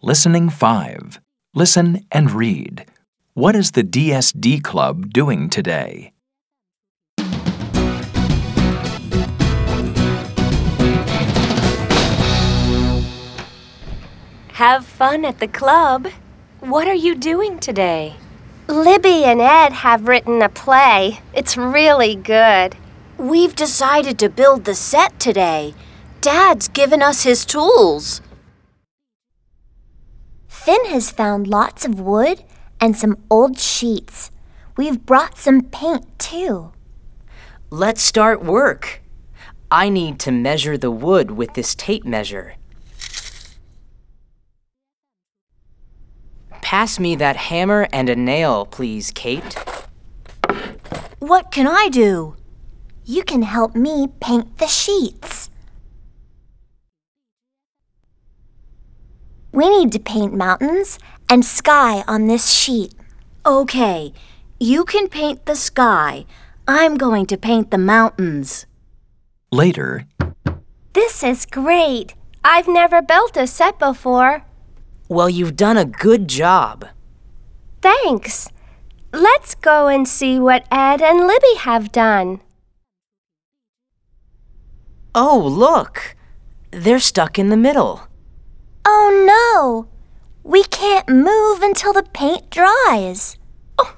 Listening 5. Listen and read. What is the DSD Club doing today? Have fun at the club. What are you doing today? Libby and Ed have written a play. It's really good. We've decided to build the set today. Dad's given us his tools. Finn has found lots of wood and some old sheets. We've brought some paint too. Let's start work. I need to measure the wood with this tape measure. Pass me that hammer and a nail, please, Kate. What can I do? You can help me paint the sheets. We need to paint mountains and sky on this sheet. Okay, you can paint the sky. I'm going to paint the mountains. Later, This is great. I've never built a set before. Well, you've done a good job. Thanks. Let's go and see what Ed and Libby have done. Oh, look! They're stuck in the middle. Oh no! We can't move until the paint dries. Oh,